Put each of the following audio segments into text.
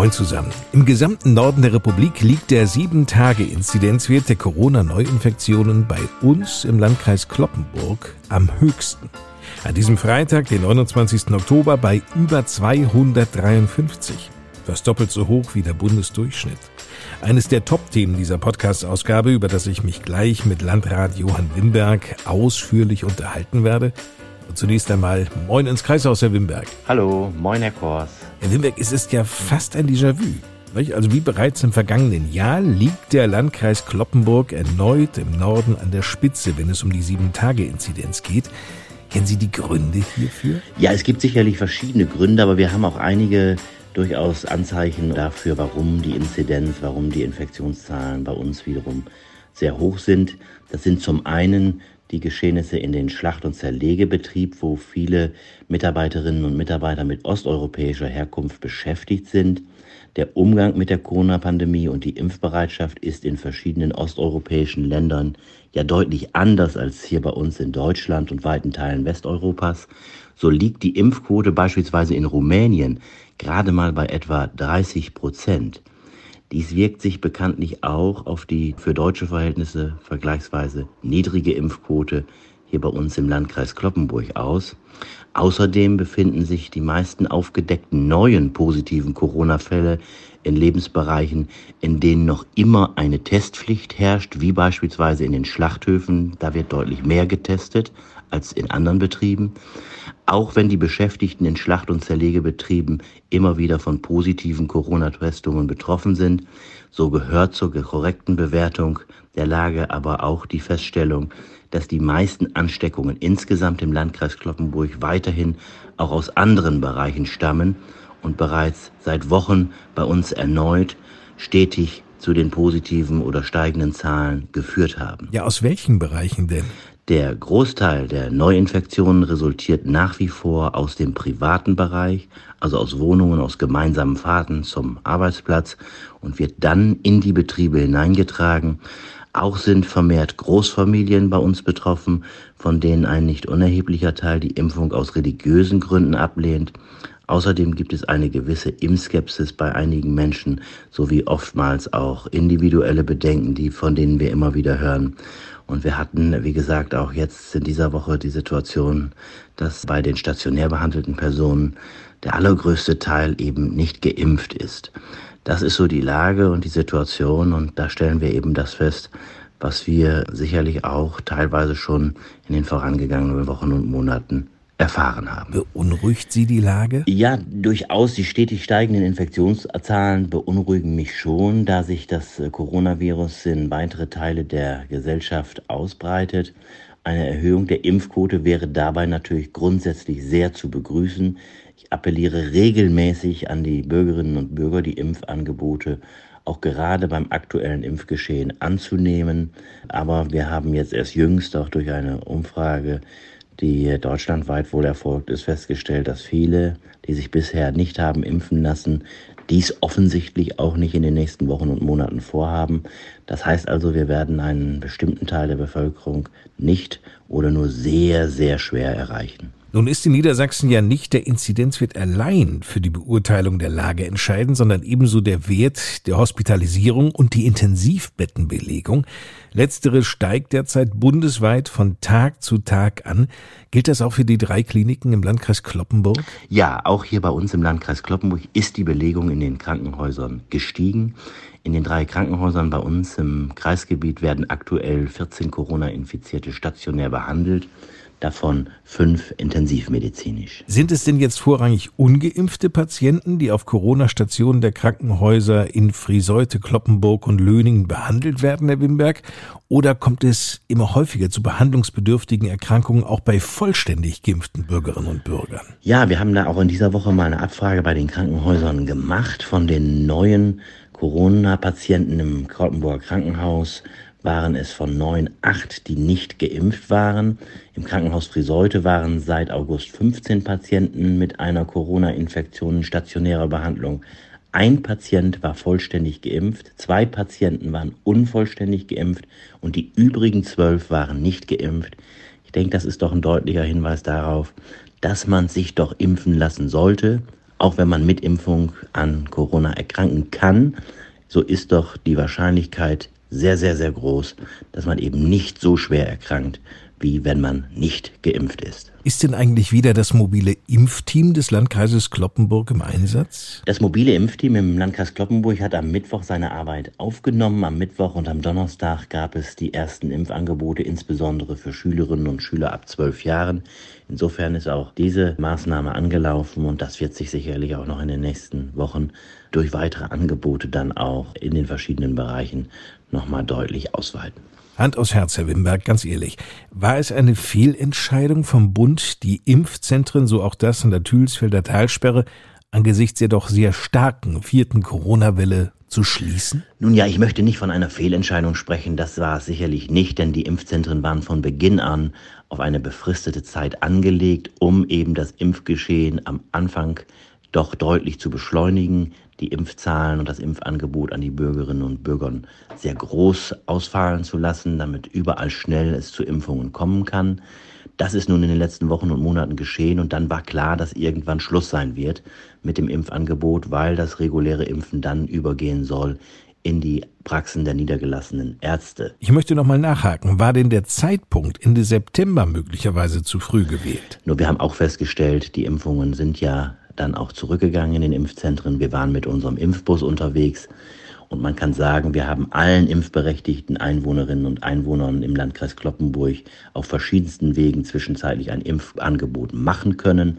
Moin zusammen. Im gesamten Norden der Republik liegt der 7-Tage-Inzidenzwert der Corona-Neuinfektionen bei uns im Landkreis Kloppenburg am höchsten. An diesem Freitag, den 29. Oktober, bei über 253. Das doppelt so hoch wie der Bundesdurchschnitt. Eines der Top-Themen dieser Podcast-Ausgabe, über das ich mich gleich mit Landrat Johann Wimberg ausführlich unterhalten werde, und zunächst einmal Moin ins Kreishaus, Herr Wimberg. Hallo, moin, Herr Kors. Wimberg, es ist ja fast ein Déjà-vu. Also wie bereits im vergangenen Jahr liegt der Landkreis Kloppenburg erneut im Norden an der Spitze, wenn es um die Sieben-Tage-Inzidenz geht. Kennen Sie die Gründe hierfür? Ja, es gibt sicherlich verschiedene Gründe, aber wir haben auch einige durchaus Anzeichen dafür, warum die Inzidenz, warum die Infektionszahlen bei uns wiederum sehr hoch sind. Das sind zum einen die Geschehnisse in den Schlacht- und Zerlegebetrieb, wo viele Mitarbeiterinnen und Mitarbeiter mit osteuropäischer Herkunft beschäftigt sind. Der Umgang mit der Corona-Pandemie und die Impfbereitschaft ist in verschiedenen osteuropäischen Ländern ja deutlich anders als hier bei uns in Deutschland und weiten Teilen Westeuropas. So liegt die Impfquote beispielsweise in Rumänien gerade mal bei etwa 30 Prozent. Dies wirkt sich bekanntlich auch auf die für deutsche Verhältnisse vergleichsweise niedrige Impfquote hier bei uns im Landkreis Kloppenburg aus. Außerdem befinden sich die meisten aufgedeckten neuen positiven Corona-Fälle in Lebensbereichen, in denen noch immer eine Testpflicht herrscht, wie beispielsweise in den Schlachthöfen. Da wird deutlich mehr getestet als in anderen Betrieben. Auch wenn die Beschäftigten in Schlacht- und Zerlegebetrieben immer wieder von positiven Corona-Testungen betroffen sind, so gehört zur korrekten Bewertung der Lage aber auch die Feststellung, dass die meisten Ansteckungen insgesamt im Landkreis Kloppenburg weiterhin auch aus anderen Bereichen stammen und bereits seit Wochen bei uns erneut stetig zu den positiven oder steigenden Zahlen geführt haben. Ja, aus welchen Bereichen denn? Der Großteil der Neuinfektionen resultiert nach wie vor aus dem privaten Bereich, also aus Wohnungen, aus gemeinsamen Fahrten zum Arbeitsplatz und wird dann in die Betriebe hineingetragen. Auch sind vermehrt Großfamilien bei uns betroffen, von denen ein nicht unerheblicher Teil die Impfung aus religiösen Gründen ablehnt. Außerdem gibt es eine gewisse Impfskepsis bei einigen Menschen sowie oftmals auch individuelle Bedenken, die von denen wir immer wieder hören. Und wir hatten, wie gesagt, auch jetzt in dieser Woche die Situation, dass bei den stationär behandelten Personen der allergrößte Teil eben nicht geimpft ist. Das ist so die Lage und die Situation und da stellen wir eben das fest, was wir sicherlich auch teilweise schon in den vorangegangenen Wochen und Monaten erfahren haben. Beunruhigt Sie die Lage? Ja, durchaus. Die stetig steigenden Infektionszahlen beunruhigen mich schon, da sich das Coronavirus in weitere Teile der Gesellschaft ausbreitet. Eine Erhöhung der Impfquote wäre dabei natürlich grundsätzlich sehr zu begrüßen. Ich appelliere regelmäßig an die Bürgerinnen und Bürger, die Impfangebote auch gerade beim aktuellen Impfgeschehen anzunehmen. Aber wir haben jetzt erst jüngst auch durch eine Umfrage die deutschlandweit wohl erfolgt ist, festgestellt, dass viele, die sich bisher nicht haben impfen lassen, dies offensichtlich auch nicht in den nächsten Wochen und Monaten vorhaben. Das heißt also, wir werden einen bestimmten Teil der Bevölkerung nicht oder nur sehr, sehr schwer erreichen. Nun ist in Niedersachsen ja nicht der Inzidenzwert allein für die Beurteilung der Lage entscheidend, sondern ebenso der Wert der Hospitalisierung und die Intensivbettenbelegung. Letztere steigt derzeit bundesweit von Tag zu Tag an. Gilt das auch für die drei Kliniken im Landkreis Kloppenburg? Ja, auch hier bei uns im Landkreis Kloppenburg ist die Belegung in den Krankenhäusern gestiegen. In den drei Krankenhäusern bei uns im Kreisgebiet werden aktuell 14 Corona-Infizierte stationär behandelt davon fünf intensivmedizinisch. Sind es denn jetzt vorrangig ungeimpfte Patienten, die auf Corona-Stationen der Krankenhäuser in Friseute, Kloppenburg und Löningen behandelt werden, Herr Wimberg? Oder kommt es immer häufiger zu behandlungsbedürftigen Erkrankungen auch bei vollständig geimpften Bürgerinnen und Bürgern? Ja, wir haben da auch in dieser Woche mal eine Abfrage bei den Krankenhäusern gemacht von den neuen Corona-Patienten im Krautenburger Krankenhaus waren es von neun acht, die nicht geimpft waren. Im Krankenhaus Friseute waren seit August 15 Patienten mit einer Corona-Infektion in stationärer Behandlung. Ein Patient war vollständig geimpft, zwei Patienten waren unvollständig geimpft und die übrigen zwölf waren nicht geimpft. Ich denke, das ist doch ein deutlicher Hinweis darauf, dass man sich doch impfen lassen sollte, auch wenn man mit Impfung an Corona erkranken kann. So ist doch die Wahrscheinlichkeit sehr, sehr, sehr groß, dass man eben nicht so schwer erkrankt, wie wenn man nicht geimpft ist. Ist denn eigentlich wieder das mobile Impfteam des Landkreises Kloppenburg im Einsatz? Das mobile Impfteam im Landkreis Kloppenburg hat am Mittwoch seine Arbeit aufgenommen. Am Mittwoch und am Donnerstag gab es die ersten Impfangebote, insbesondere für Schülerinnen und Schüler ab zwölf Jahren. Insofern ist auch diese Maßnahme angelaufen und das wird sich sicherlich auch noch in den nächsten Wochen durch weitere Angebote dann auch in den verschiedenen Bereichen nochmal deutlich ausweiten. Hand aus Herz, Herr Wimberg, ganz ehrlich. War es eine Fehlentscheidung vom Bund, die Impfzentren, so auch das an der Thülsfelder Talsperre, angesichts der doch sehr starken vierten Corona-Welle zu schließen? Nun ja, ich möchte nicht von einer Fehlentscheidung sprechen. Das war es sicherlich nicht, denn die Impfzentren waren von Beginn an auf eine befristete Zeit angelegt, um eben das Impfgeschehen am Anfang doch deutlich zu beschleunigen die Impfzahlen und das Impfangebot an die Bürgerinnen und Bürger sehr groß ausfallen zu lassen, damit überall schnell es zu Impfungen kommen kann. Das ist nun in den letzten Wochen und Monaten geschehen und dann war klar, dass irgendwann Schluss sein wird mit dem Impfangebot, weil das reguläre Impfen dann übergehen soll in die Praxen der niedergelassenen Ärzte. Ich möchte noch mal nachhaken. War denn der Zeitpunkt Ende September möglicherweise zu früh gewählt? Nur wir haben auch festgestellt, die Impfungen sind ja dann auch zurückgegangen in den Impfzentren. Wir waren mit unserem Impfbus unterwegs. Und man kann sagen, wir haben allen impfberechtigten Einwohnerinnen und Einwohnern im Landkreis Kloppenburg auf verschiedensten Wegen zwischenzeitlich ein Impfangebot machen können.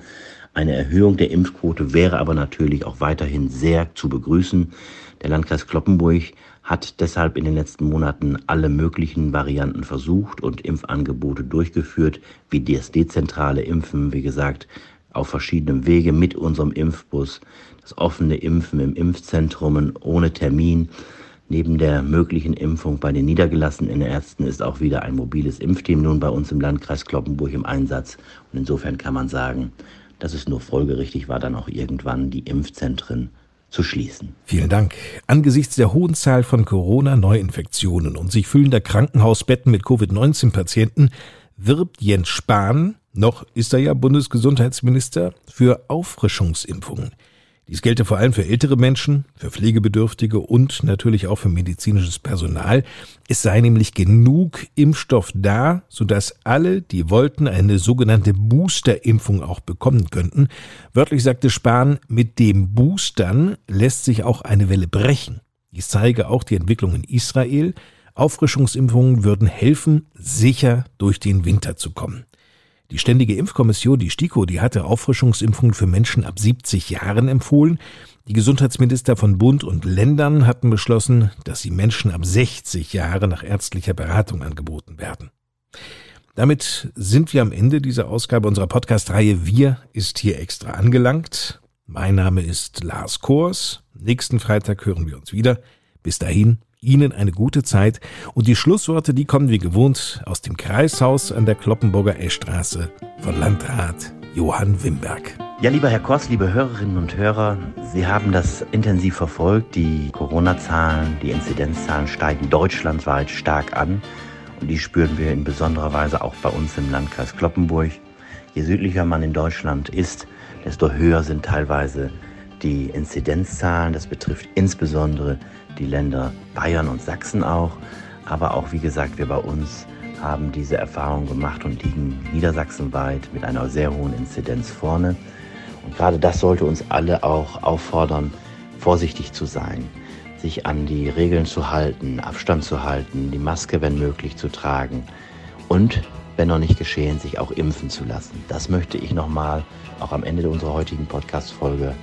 Eine Erhöhung der Impfquote wäre aber natürlich auch weiterhin sehr zu begrüßen. Der Landkreis Kloppenburg hat deshalb in den letzten Monaten alle möglichen Varianten versucht und Impfangebote durchgeführt, wie das dezentrale Impfen, wie gesagt, auf verschiedenen Wege mit unserem Impfbus, das offene Impfen im Impfzentrum ohne Termin. Neben der möglichen Impfung bei den niedergelassenen Ärzten ist auch wieder ein mobiles Impfteam nun bei uns im Landkreis Kloppenburg im Einsatz. Und insofern kann man sagen, dass es nur folgerichtig war, dann auch irgendwann die Impfzentren zu schließen. Vielen Dank. Angesichts der hohen Zahl von Corona-Neuinfektionen und sich füllender Krankenhausbetten mit Covid-19-Patienten wirbt Jens Spahn, noch ist er ja Bundesgesundheitsminister, für Auffrischungsimpfungen. Dies gelte vor allem für ältere Menschen, für Pflegebedürftige und natürlich auch für medizinisches Personal. Es sei nämlich genug Impfstoff da, sodass alle, die wollten, eine sogenannte Boosterimpfung auch bekommen könnten. Wörtlich sagte Spahn, mit dem Boostern lässt sich auch eine Welle brechen. Dies zeige auch die Entwicklung in Israel. Auffrischungsimpfungen würden helfen, sicher durch den Winter zu kommen. Die Ständige Impfkommission, die STIKO, die hatte Auffrischungsimpfungen für Menschen ab 70 Jahren empfohlen. Die Gesundheitsminister von Bund und Ländern hatten beschlossen, dass sie Menschen ab 60 Jahre nach ärztlicher Beratung angeboten werden. Damit sind wir am Ende dieser Ausgabe unserer Podcast-Reihe Wir ist hier extra angelangt. Mein Name ist Lars Kors. Nächsten Freitag hören wir uns wieder. Bis dahin, Ihnen eine gute Zeit und die Schlussworte, die kommen wie gewohnt aus dem Kreishaus an der Kloppenburger Eschstraße von Landrat Johann Wimberg. Ja, lieber Herr Koss, liebe Hörerinnen und Hörer, Sie haben das intensiv verfolgt. Die Corona-Zahlen, die Inzidenzzahlen steigen deutschlandweit stark an und die spüren wir in besonderer Weise auch bei uns im Landkreis Kloppenburg. Je südlicher man in Deutschland ist, desto höher sind teilweise die Inzidenzzahlen. Das betrifft insbesondere die Länder Bayern und Sachsen auch. Aber auch, wie gesagt, wir bei uns haben diese Erfahrung gemacht und liegen niedersachsenweit mit einer sehr hohen Inzidenz vorne. Und gerade das sollte uns alle auch auffordern, vorsichtig zu sein, sich an die Regeln zu halten, Abstand zu halten, die Maske, wenn möglich, zu tragen und, wenn noch nicht geschehen, sich auch impfen zu lassen. Das möchte ich nochmal auch am Ende unserer heutigen Podcast-Folge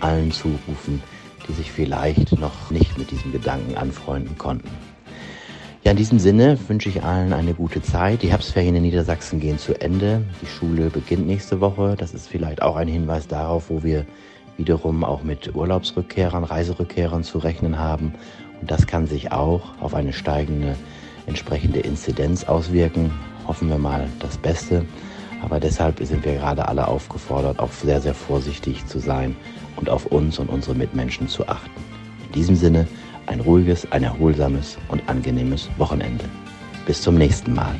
allen zurufen, die sich vielleicht noch nicht mit diesem Gedanken anfreunden konnten. Ja, in diesem Sinne wünsche ich allen eine gute Zeit. Die Herbstferien in Niedersachsen gehen zu Ende. Die Schule beginnt nächste Woche. Das ist vielleicht auch ein Hinweis darauf, wo wir wiederum auch mit Urlaubsrückkehrern, Reiserückkehrern zu rechnen haben. Und das kann sich auch auf eine steigende entsprechende Inzidenz auswirken. Hoffen wir mal das Beste. Aber deshalb sind wir gerade alle aufgefordert, auch sehr, sehr vorsichtig zu sein und auf uns und unsere Mitmenschen zu achten. In diesem Sinne ein ruhiges, ein erholsames und angenehmes Wochenende. Bis zum nächsten Mal.